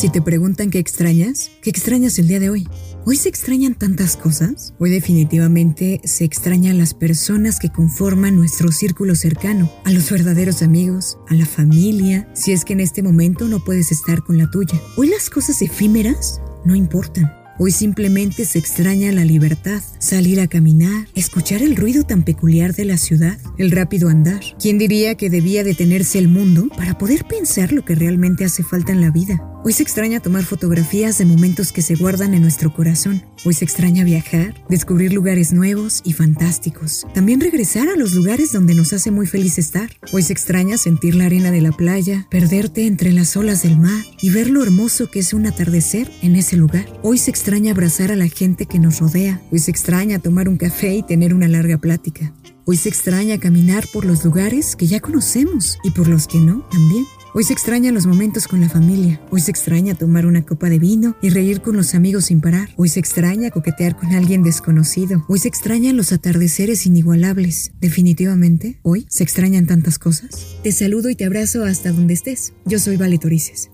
Si te preguntan qué extrañas, ¿qué extrañas el día de hoy? ¿Hoy se extrañan tantas cosas? Hoy definitivamente se extrañan las personas que conforman nuestro círculo cercano, a los verdaderos amigos, a la familia, si es que en este momento no puedes estar con la tuya. Hoy las cosas efímeras no importan. Hoy simplemente se extraña la libertad, salir a caminar, escuchar el ruido tan peculiar de la ciudad, el rápido andar. ¿Quién diría que debía detenerse el mundo para poder pensar lo que realmente hace falta en la vida? Hoy se extraña tomar fotografías de momentos que se guardan en nuestro corazón. Hoy se extraña viajar, descubrir lugares nuevos y fantásticos. También regresar a los lugares donde nos hace muy feliz estar. Hoy se extraña sentir la arena de la playa, perderte entre las olas del mar y ver lo hermoso que es un atardecer en ese lugar. Hoy se extraña abrazar a la gente que nos rodea. Hoy se extraña tomar un café y tener una larga plática. Hoy se extraña caminar por los lugares que ya conocemos y por los que no también. Hoy se extrañan los momentos con la familia. Hoy se extraña tomar una copa de vino y reír con los amigos sin parar. Hoy se extraña coquetear con alguien desconocido. Hoy se extrañan los atardeceres inigualables. Definitivamente, hoy se extrañan tantas cosas. Te saludo y te abrazo hasta donde estés. Yo soy Vale Torices.